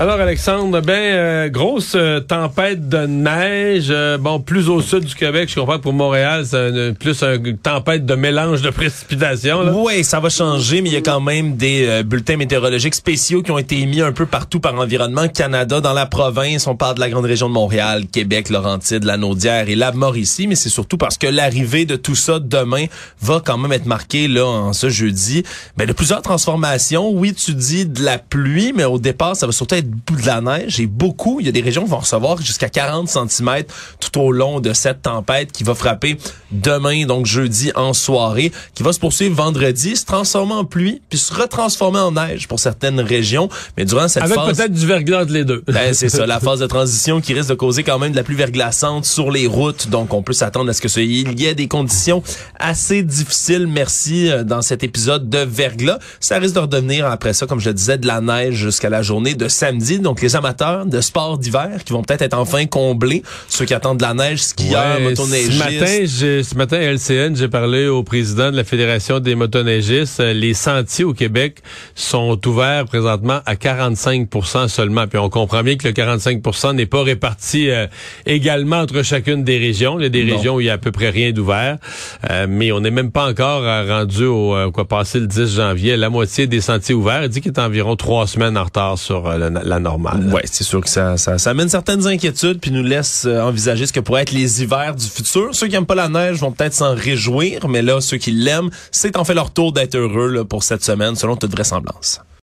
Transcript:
Alors Alexandre, ben euh, grosse euh, tempête de neige, euh, bon plus au sud du Québec, je comprends que pour Montréal, c'est plus une tempête de mélange de précipitations. Oui, ça va changer, mais il y a quand même des bulletins météorologiques spéciaux qui ont été émis un peu partout par Environnement Canada dans la province. On parle de la grande région de Montréal, Québec, Laurentide, la Naudière et la Mauricie, mais c'est surtout parce que l'arrivée de tout ça demain va quand même être marquée là en ce jeudi. Ben de plusieurs transformations. Oui, tu dis de la pluie, mais au départ, ça va surtout être de la neige et beaucoup, il y a des régions qui vont recevoir jusqu'à 40 cm tout au long de cette tempête qui va frapper demain, donc jeudi en soirée, qui va se poursuivre vendredi, se transformer en pluie, puis se retransformer en neige pour certaines régions. Mais durant cette Avec phase... peut-être du verglas entre les deux. Ben, c'est ça, la phase de transition qui risque de causer quand même de la pluie verglaçante sur les routes. Donc, on peut s'attendre à ce que ce, il y ait des conditions assez difficiles, merci, euh, dans cet épisode de verglas. Ça risque de redevenir après ça, comme je le disais, de la neige jusqu'à la journée de samedi donc les amateurs de sport d'hiver qui vont peut-être être enfin comblés, ceux qui attendent de la neige, skieurs, ouais, motoneigistes. Ce matin, ce matin à LCN, j'ai parlé au président de la Fédération des motoneigistes. Les sentiers au Québec sont ouverts présentement à 45% seulement. Puis on comprend bien que le 45% n'est pas réparti euh, également entre chacune des régions. Il y a des non. régions où il y a à peu près rien d'ouvert. Euh, mais on n'est même pas encore rendu au euh, quoi passer le 10 janvier. La moitié des sentiers ouverts. Il dit qu'il est environ trois semaines en retard sur la, la normale. Ouais, c'est sûr que ça, ça, ça, amène certaines inquiétudes puis nous laisse euh, envisager ce que pourrait être les hivers du futur. Ceux qui aiment pas la neige vont peut-être s'en réjouir, mais là, ceux qui l'aiment, c'est en fait leur tour d'être heureux là, pour cette semaine, selon toute vraisemblance.